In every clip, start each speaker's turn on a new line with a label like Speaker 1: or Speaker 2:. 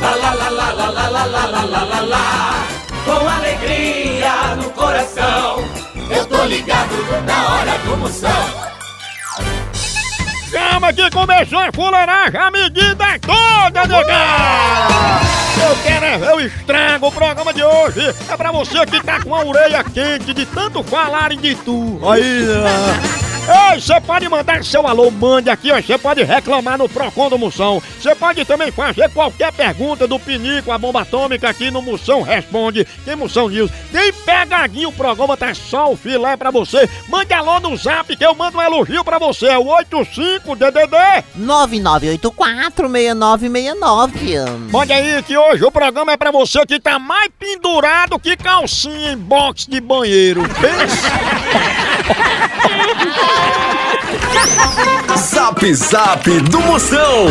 Speaker 1: Lá, lá, lá, lá, lá, lá, lá, lá, lá, lá, lá, lá. Com alegria no coração. Eu tô ligado na hora do Moção.
Speaker 2: Calma que começou a fuleiragem, a medida é toda, negada! Eu quero é o estrago, o programa de hoje é pra você que tá com a orelha quente de tanto falarem de tu. Aí. Ei, você pode mandar seu alô, mande aqui, ó. Você pode reclamar no Procon do Moção. Você pode também fazer qualquer pergunta do Pinico, a bomba atômica aqui no Moção Responde. Tem Moção News. Tem pegadinho, o programa tá só o filé pra você. Mande alô no zap que eu mando um elogio pra você. É o 85DDD.
Speaker 3: 99846969.
Speaker 2: Mande aí que hoje o programa é pra você que tá mais pendurado que calcinha em box de banheiro. Pensa.
Speaker 4: Zap Zap do Moção.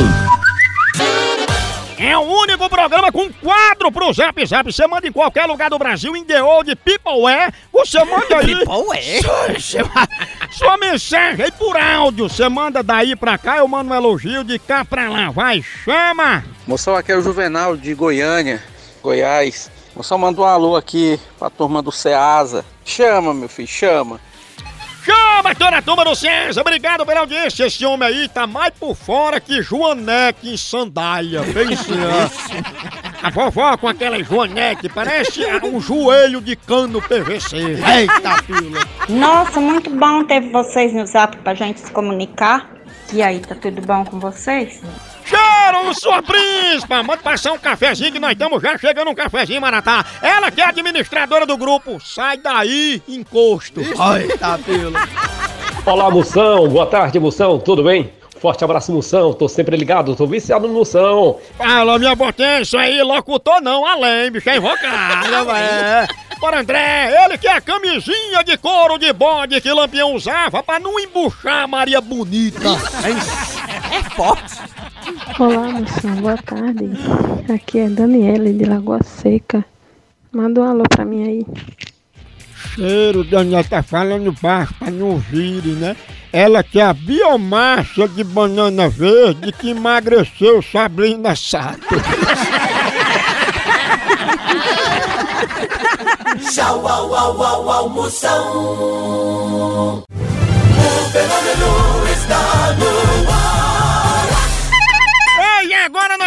Speaker 2: É o único programa com quadro pro Zap Zap. Você manda em qualquer lugar do Brasil, em The Old People é. Você manda aí.
Speaker 3: People é?
Speaker 2: Sua, sua mensagem aí por áudio. Você manda daí pra cá, eu mando um elogio de cá pra lá. Vai, chama!
Speaker 5: Moção, aqui é o Juvenal de Goiânia, Goiás. Moção, manda um alô aqui pra turma do Ceasa. Chama, meu filho, chama.
Speaker 2: Chama, toda a turma do César. Obrigado pela audiência. Esse homem aí tá mais por fora que Joanete em sandália. Bem assim. A vovó com aquela Joanete parece um joelho de cano PVC. Eita, fila.
Speaker 6: Nossa, muito bom ter vocês no zap pra gente se comunicar. E aí, tá tudo bom com vocês?
Speaker 2: Cheiro, sua príncipa! Manda passar um cafezinho que nós estamos já chegando um cafezinho, Maratá. Ela que é administradora do grupo. Sai daí, encosto. Eita, fila.
Speaker 7: Olá, Moção. Boa tarde, Moção. Tudo bem? Forte abraço, Moção. Tô sempre ligado, tô viciado no Moção.
Speaker 2: Fala, minha potência aí, locutor não, além, bicho, é invocado, é. Bora, André, ele que é a camisinha de couro de bode que Lampião usava pra não embuchar a Maria Bonita.
Speaker 3: É forte.
Speaker 8: Olá, moção, boa tarde. Aqui é Daniele de Lagoa Seca. Manda um alô pra mim aí.
Speaker 2: Cheiro, Daniel tá falando baixo pra não ouvir, né? Ela que é a biomassa de banana verde que emagreceu Sabrina Sato.
Speaker 1: Tchau, au, au, au, au, Moção. O fenômeno está no ar.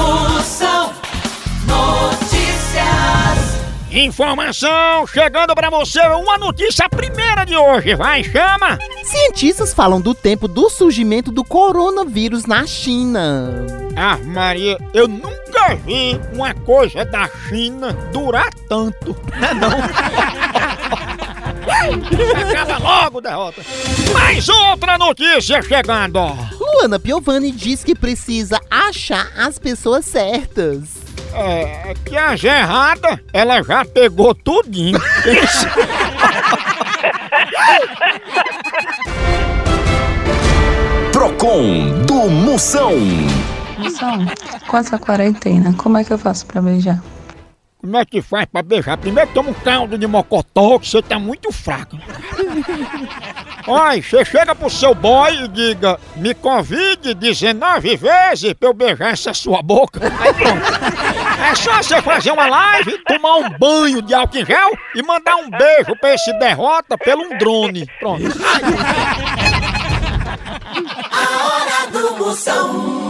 Speaker 1: Moção Notícias.
Speaker 2: Informação chegando pra você, uma notícia primeira de hoje, vai, chama!
Speaker 3: Cientistas falam do tempo do surgimento do coronavírus na China.
Speaker 2: Ah, Maria, eu nunca vi uma coisa da China durar tanto. Não, não. Acaba logo, derrota. Mais outra notícia chegando.
Speaker 3: Luana Piovani diz que precisa achar as pessoas certas.
Speaker 2: É, que a errada, ela já pegou tudinho.
Speaker 4: Procon do Moção.
Speaker 9: Moção, com essa quarentena, como é que eu faço pra beijar?
Speaker 2: Como é que faz pra beijar? Primeiro toma um caldo de mocotó, que você tá muito fraco. Olha, você chega pro seu boy e diga, me convide 19 vezes pra eu beijar essa sua boca. Aí pronto. É só você fazer uma live, tomar um banho de álcool em gel e mandar um beijo pra esse derrota pelo um drone. Pronto.
Speaker 1: A hora do Moção.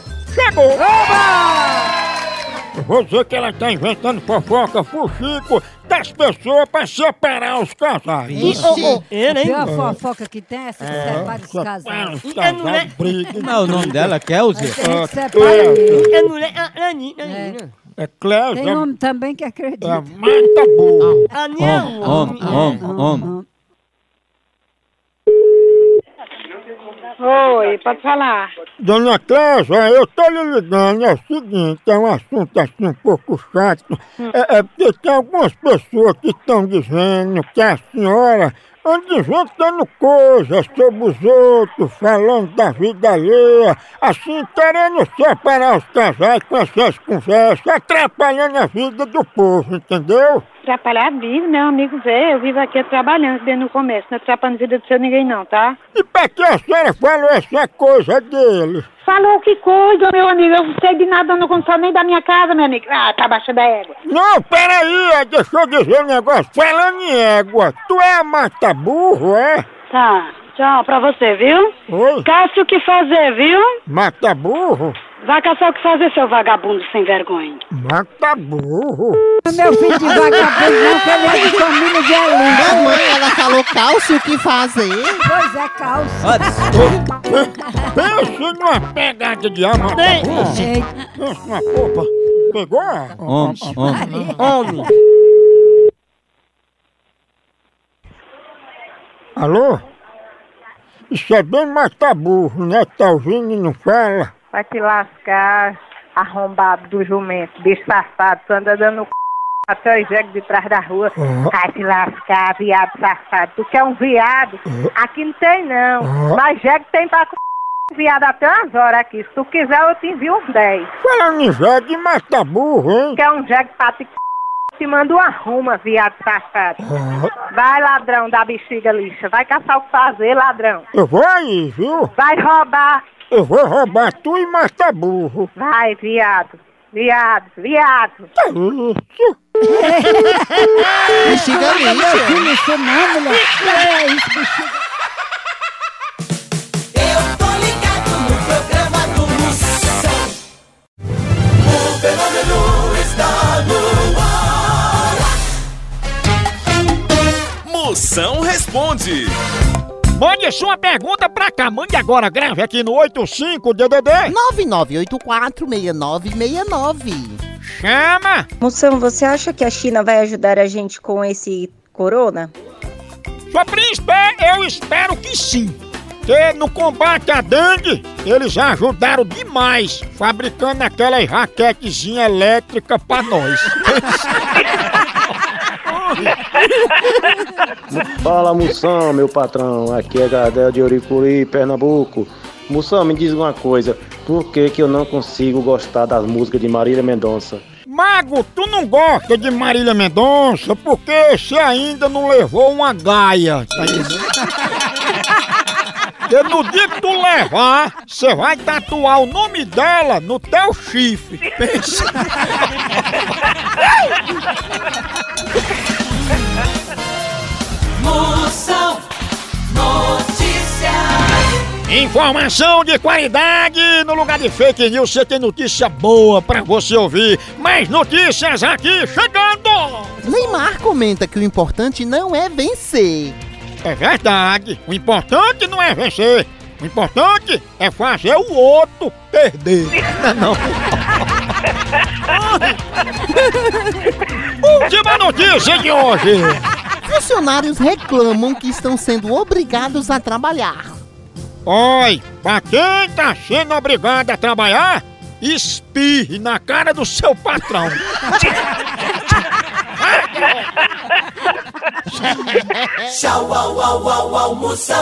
Speaker 2: chegou! Eu Vou dizer que ela tá inventando fofoca fuxico das pessoas pra separar os casais.
Speaker 10: É, né? A fofoca que tem essa que
Speaker 2: É,
Speaker 10: separa os
Speaker 2: separa
Speaker 10: casais.
Speaker 2: os casais, briga.
Speaker 11: Como é o nome dela?
Speaker 10: Gente que
Speaker 2: É,
Speaker 10: separa mesmo.
Speaker 1: É mulher, a Aninha,
Speaker 10: É.
Speaker 2: É Clésia,
Speaker 10: Tem homem também que
Speaker 2: é
Speaker 10: acredita.
Speaker 2: Marta Burro.
Speaker 1: Aninha,
Speaker 11: Homem, homem, homem, homem.
Speaker 12: Oi, pode falar.
Speaker 2: Dona Clésia, eu tô lhe ligando, é o seguinte, é um assunto assim um pouco chato. É, é porque tem algumas pessoas que estão dizendo que a senhora anda inventando coisas sobre os outros, falando da vida alheia, assim, querendo separar os casais com essas conversas, atrapalhando a vida do povo, entendeu?
Speaker 12: Atrapalhar a vida, meu amigo Zé. Eu vivo aqui trabalhando desde o começo. Não atrapalhando a vida do seu ninguém, não, tá?
Speaker 2: E pra que a senhora falou essa coisa dele?
Speaker 12: Falou que coisa, meu amigo. Eu não sei de nada, eu não consigo nem da minha casa, meu amigo. Ah, tá abaixo da égua.
Speaker 2: Não, peraí, é, deixa eu dizer um negócio. Falando em égua, tu é a mata burro, é?
Speaker 12: Tá. Tchau pra você, viu?
Speaker 2: Oi?
Speaker 12: Caça o que fazer, viu?
Speaker 2: Mata burro?
Speaker 12: Vai caçar o que fazer, seu vagabundo sem vergonha.
Speaker 2: Mata burro.
Speaker 10: Meu filho de vagabundo não, que ele é de família de elite.
Speaker 3: Mamãe, ela falou calça o que fazer.
Speaker 10: Pois é, calça.
Speaker 2: Pense numa pegada de alma.
Speaker 10: Eita.
Speaker 2: Pense numa popa. Pegou?
Speaker 11: Homem, homem.
Speaker 1: homem.
Speaker 2: Alô? Isso é bem mata burro, né? Tá ouvindo e não fala?
Speaker 12: Vai te lascar, arrombado do jumento, bicho safado. Tu anda dando c... até os jegos de trás da rua.
Speaker 2: Ah.
Speaker 12: Vai te lascar, viado safado. Tu quer um viado? Aqui não tem, não.
Speaker 2: Ah.
Speaker 12: Mas jegue tem pra c... viado até umas horas aqui. Se tu quiser, eu te envio uns 10.
Speaker 2: Falando em jegue, mata burro, hein?
Speaker 12: Quer um jegue pra te c... te manda uma ruma, viado safado. Vai, ladrão da bexiga lixa. Vai caçar o que fazer, ladrão.
Speaker 2: Eu vou aí, viu?
Speaker 12: Vai roubar.
Speaker 2: Eu vou roubar tu e mata burro.
Speaker 12: Vai, viado. Viado, viado.
Speaker 2: Que isso?
Speaker 3: Bexiga lixa.
Speaker 10: filho, isso não, mulher. É isso, bexiga.
Speaker 1: Eu tô ligado no programa do Moção. O fenômeno está no ar.
Speaker 4: Moção responde.
Speaker 2: Mande sua pergunta pra cá. Mande agora, grave aqui no 85DDD.
Speaker 3: 99846969.
Speaker 2: Chama!
Speaker 13: Moção, você acha que a China vai ajudar a gente com esse corona?
Speaker 2: Sua príncipe, eu espero que sim. Que no combate à dengue, eles ajudaram demais, fabricando aquelas raquetezinha elétrica pra nós.
Speaker 14: Fala Moção, meu patrão. Aqui é Gardel de Oricuri, Pernambuco. Moção, me diz uma coisa. Por que, que eu não consigo gostar das músicas de Marília Mendonça?
Speaker 2: Mago, tu não gosta de Marília Mendonça porque você ainda não levou uma gaia, tá? Porque no dia que tu levar, você vai tatuar o nome dela no teu chifre. Pensa. Informação de qualidade no lugar de fake news. Você tem notícia boa pra você ouvir. Mais notícias aqui chegando.
Speaker 3: Neymar comenta que o importante não é vencer.
Speaker 2: É verdade. O importante não é vencer. O importante é fazer o outro perder. Não, não. Última notícia de hoje.
Speaker 3: Funcionários reclamam que estão sendo obrigados a trabalhar.
Speaker 2: Oi, pra quem tá sendo obrigado a trabalhar, espirre na cara do seu patrão.
Speaker 1: Tchau, au, au, au, almoção.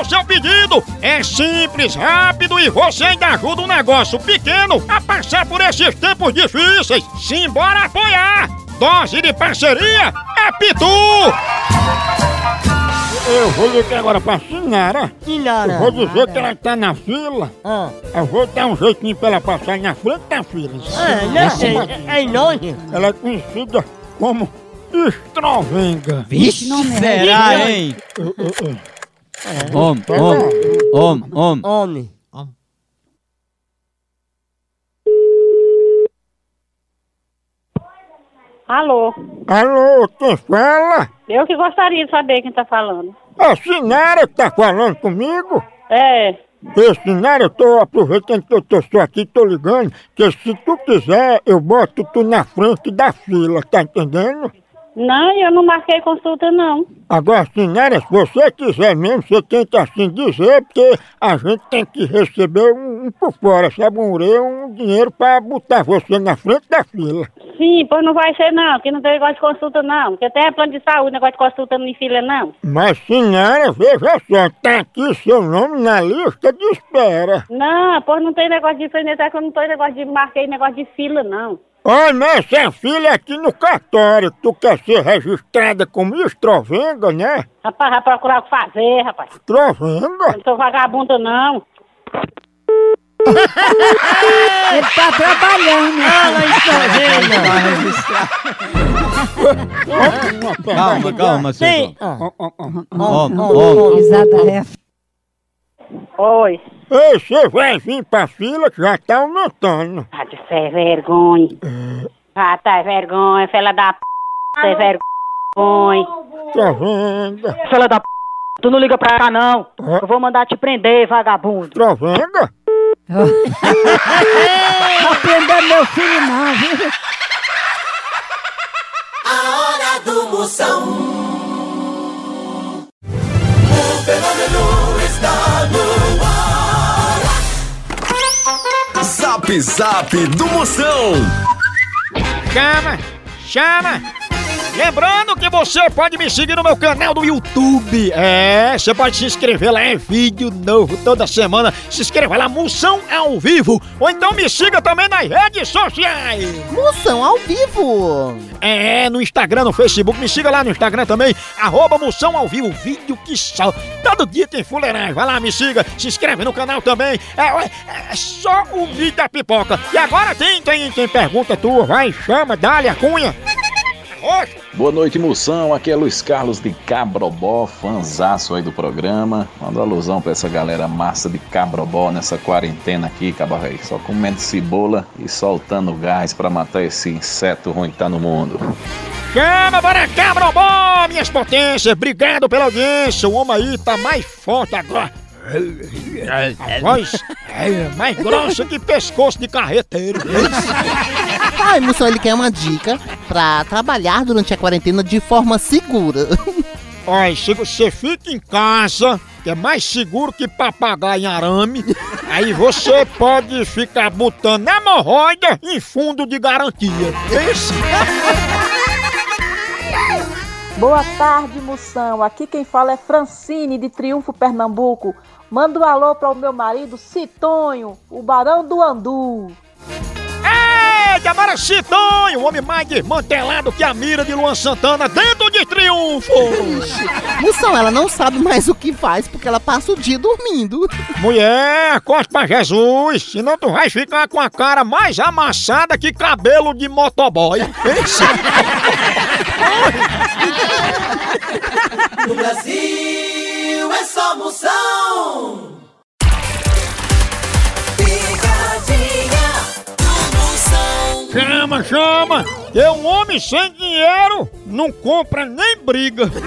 Speaker 2: o seu pedido. É simples, rápido e você ainda ajuda um negócio pequeno a passar por esses tempos difíceis. Simbora apoiar! Dose de parceria é Pitu! Eu vou ligar agora pra Sinara.
Speaker 10: Sinara.
Speaker 2: Eu vou dizer que ela tá na fila. Eu vou dar um jeitinho pra ela passar na frente da fila.
Speaker 10: É, né? É, é enorme.
Speaker 2: Ela é conhecida como Estrovenga.
Speaker 11: Vixe,
Speaker 10: é
Speaker 11: será, hein? Homem, homem, homem, homem.
Speaker 10: Homem.
Speaker 6: Alô?
Speaker 2: Alô, quem fala?
Speaker 6: Eu que gostaria de saber quem tá falando.
Speaker 2: É a Sinara que tá falando comigo?
Speaker 6: É.
Speaker 2: Ô, Sinara, eu tô aproveitando que eu tô só aqui, tô ligando, que se tu quiser, eu boto tu na frente da fila, tá entendendo?
Speaker 6: Não, eu não marquei consulta, não.
Speaker 2: Agora, Sinara, se você quiser mesmo, você tenta assim dizer, porque a gente tem que receber um, um por fora, sabe, um urê, um dinheiro pra botar você na frente da fila.
Speaker 6: Sim, pois não vai ser, não, porque não tem negócio de consulta, não. Porque até é plano de saúde, negócio de consulta não fila, não.
Speaker 2: Mas, Sinara, veja só, tá aqui seu nome na lista de espera.
Speaker 6: Não, pois não tem negócio de frente, é que eu não tô em negócio de marquei negócio de fila, não.
Speaker 2: Olha, mas essa filha é aqui no cartório, tu quer ser registrada como estrovenga, né?
Speaker 6: Rapaz, vai procurar o que fazer, rapaz.
Speaker 2: Estrovenga?
Speaker 6: Eu não sou vagabunda, não.
Speaker 10: Ele tá trabalhando. Ela está
Speaker 11: Calma, calma,
Speaker 10: Sim.
Speaker 11: senhor.
Speaker 2: Homem,
Speaker 11: Homem, homem.
Speaker 10: É.
Speaker 6: Oi.
Speaker 2: Ei, você vai vir pra fila que já tá aumentando.
Speaker 6: Ah, de sem vergonha. Ah, tá vergonha, fela da p. Sem vergonha.
Speaker 2: Estrovenga.
Speaker 6: Fela da p. Tu não liga pra cá, não. Eu vou mandar te prender, vagabundo.
Speaker 2: Estrovenga?
Speaker 10: Não prender meu filho, não, viu?
Speaker 1: A hora do Moção. Está no ar.
Speaker 4: Zap Zap do Moção.
Speaker 2: Chama, chama. Lembrando que você pode me seguir no meu canal do YouTube. É, você pode se inscrever lá, é vídeo novo toda semana. Se inscreva lá, Moção ao vivo. Ou então me siga também nas redes sociais.
Speaker 3: Moção ao vivo.
Speaker 2: É, no Instagram, no Facebook, me siga lá no Instagram também, arroba Moção ao vivo, vídeo que só. Todo dia tem fuleiragem, vai lá, me siga, se inscreve no canal também. É, é, é só o vídeo da pipoca. E agora tem, tem, tem pergunta tua, vai, chama, dá-lhe a cunha. Oxe.
Speaker 15: Boa noite, Moção. Aqui é Luiz Carlos de Cabrobó, fanzaço aí do programa. Manda alusão pra essa galera massa de Cabrobó nessa quarentena aqui, cabarrei. Só comendo cebola e soltando gás pra matar esse inseto ruim que tá no mundo.
Speaker 2: Chama, bora cá, Brobó, minhas potências, obrigado pela audiência. O homem aí tá mais forte agora. A voz é mais grossa que pescoço de carreteiro.
Speaker 3: Ai, Moção, ele quer uma dica pra trabalhar durante a quarentena de forma segura.
Speaker 2: Olha, se você fica em casa, que é mais seguro que papagaio em arame, aí você pode ficar botando hemorroida em fundo de garantia. Esse.
Speaker 16: Boa tarde, Moção. Aqui quem fala é Francine, de Triunfo, Pernambuco. Manda um alô para o meu marido Citonho, o Barão do Andu.
Speaker 17: Ei, agora Citonho, o homem mais desmantelado que a mira de Luan Santana dentro de triunfo!
Speaker 3: Moção, ela não sabe mais o que faz porque ela passa o dia dormindo.
Speaker 17: Mulher, acorda pra Jesus, senão tu vai ficar com a cara mais amassada que cabelo de motoboy.
Speaker 18: No Brasil é só moção.
Speaker 17: Chama, chama! Que um homem sem dinheiro não compra nem briga.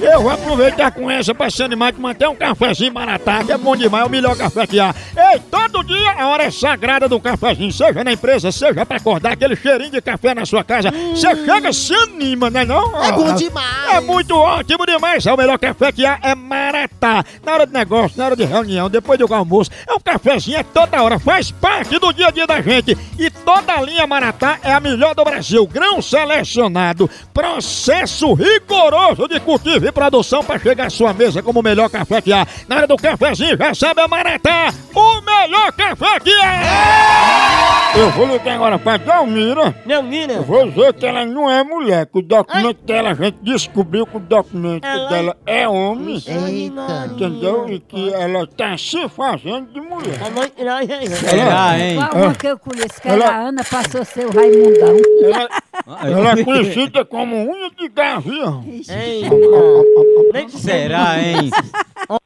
Speaker 17: Eu vou aproveitar com essa pra se animar de manter um cafezinho maratá, que é bom demais, é o melhor café que há. Ei, todo dia a hora é sagrada do cafezinho, seja na empresa, seja pra acordar aquele cheirinho de café na sua casa. Você chega, se anima, né não?
Speaker 3: É bom demais.
Speaker 17: É muito ótimo demais, é o melhor café que há, é maratá. Na hora de negócio, na hora de reunião, depois do almoço, é um cafezinho, é toda hora, faz parte do dia a dia da gente. E toda a linha maratá é a melhor do Brasil, grão selecionado, processo rigoroso de cultivo e produção para chegar à sua mesa como o melhor café que há. Na hora do cafezinho, já sabe a Maratá, o melhor café que há! Eu vou ligar agora pra Dalmira.
Speaker 12: Dalmira?
Speaker 17: Eu vou dizer que ela não é mulher, que o documento dela, a gente descobriu que o documento
Speaker 12: Ela-
Speaker 17: dela é homem.
Speaker 3: Eita.
Speaker 17: Entendeu? E que ela tá se fazendo de mulher.
Speaker 11: Será, hein?
Speaker 10: Qual uma que eu conheço, que
Speaker 17: Ela-
Speaker 10: era a Ana, passou a ser o Raimundão.
Speaker 17: Ela, ela é conhecida como unha de gavião.
Speaker 11: Será, hein?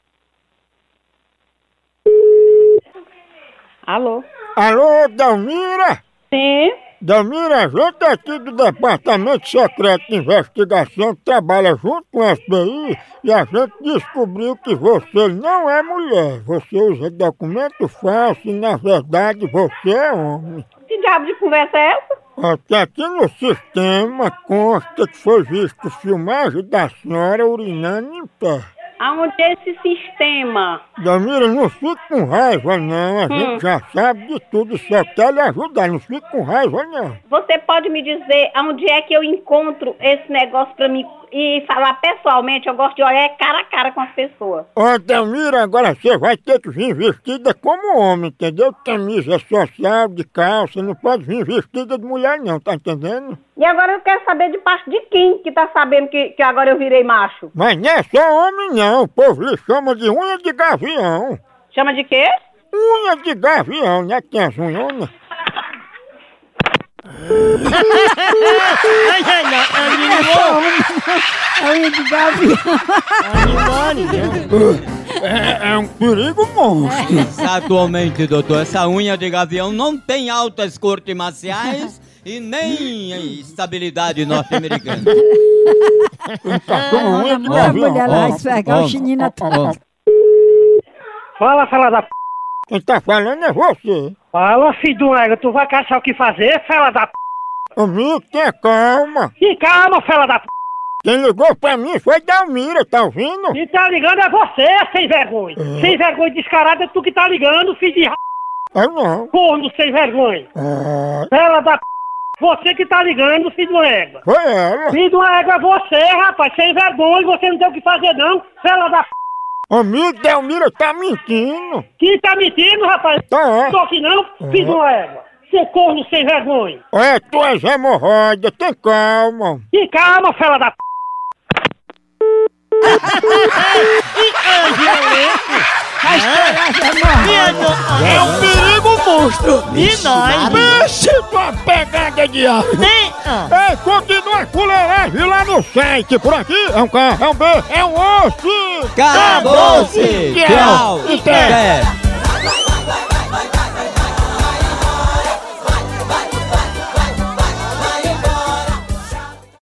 Speaker 19: Alô?
Speaker 17: Alô, Dalmira?
Speaker 19: Sim.
Speaker 17: Dalmira, a gente aqui do Departamento Secreto de Investigação trabalha junto com a FBI e a gente descobriu que você não é mulher. Você usa documento falso e na verdade você é homem.
Speaker 19: Que diabo de conversa é essa?
Speaker 17: Que aqui no sistema consta que foi visto filmagem da senhora urinando em pé.
Speaker 19: Aonde é esse sistema?
Speaker 17: Dalmira, não fique com raiva não, a
Speaker 19: Hum.
Speaker 17: gente já sabe de tudo, só quer lhe ajudar, não fique com raiva não.
Speaker 19: Você pode me dizer aonde é que eu encontro esse negócio pra mim e falar pessoalmente? Eu gosto de olhar cara a cara com as pessoas.
Speaker 17: Ó, Delmira, agora você vai ter que vir vestida como homem, entendeu? Camisa social, de calça, não pode vir vestida de mulher não, tá entendendo?
Speaker 19: E agora eu quero saber de parte de quem que tá sabendo que, que agora eu virei macho.
Speaker 17: Mas não é só homem não, o povo lhe chama de unha de gavião.
Speaker 19: Chama de quê?
Speaker 17: Unha de gavião, né? Tem as unhonas.
Speaker 10: De gavião.
Speaker 17: É, é um perigo monstro.
Speaker 11: Exatamente, doutor. Essa unha de gavião não tem altas cortes marciais e nem estabilidade norte-americana.
Speaker 17: Cachorro unha de
Speaker 10: Manda a mulher
Speaker 17: gavião.
Speaker 10: lá esfregar o chininho na tua.
Speaker 12: Fala, fela da p.
Speaker 17: Quem tá falando é você.
Speaker 12: Fala, filho do égua, tu vai caçar o que fazer, fela da p.
Speaker 17: Amigo, tenha calma.
Speaker 12: E calma, fela da p.
Speaker 17: Quem ligou pra mim foi Dalmira, tá ouvindo?
Speaker 12: Quem tá ligando é você, sem vergonha. Sem vergonha descarada é tu que tá ligando, filho de r...
Speaker 17: Eu não.
Speaker 12: corno sem vergonha.
Speaker 17: Ah,
Speaker 12: Fela da p. Você que tá ligando, filho do égua.
Speaker 17: foi ela.
Speaker 12: Filho do égua é você, rapaz, sem vergonha, você não tem o que fazer não, fela da p.
Speaker 17: Amigo, Delmira tá mentindo.
Speaker 12: Quem tá mentindo, rapaz?
Speaker 17: Tá.
Speaker 12: Não tô aqui não, filho do égua. Seu corno sem vergonha.
Speaker 17: É, tuas hemorroidas, tem calma.
Speaker 12: E calma, fela da p.
Speaker 17: É um perigo monstro. E nós? Pense tua pegada de ar. Ei, continua a fuleiragem lá no site. Por aqui é um K, é um B, é um osso.
Speaker 11: Acabou-se!
Speaker 17: Tchau.
Speaker 11: Tchau! Até.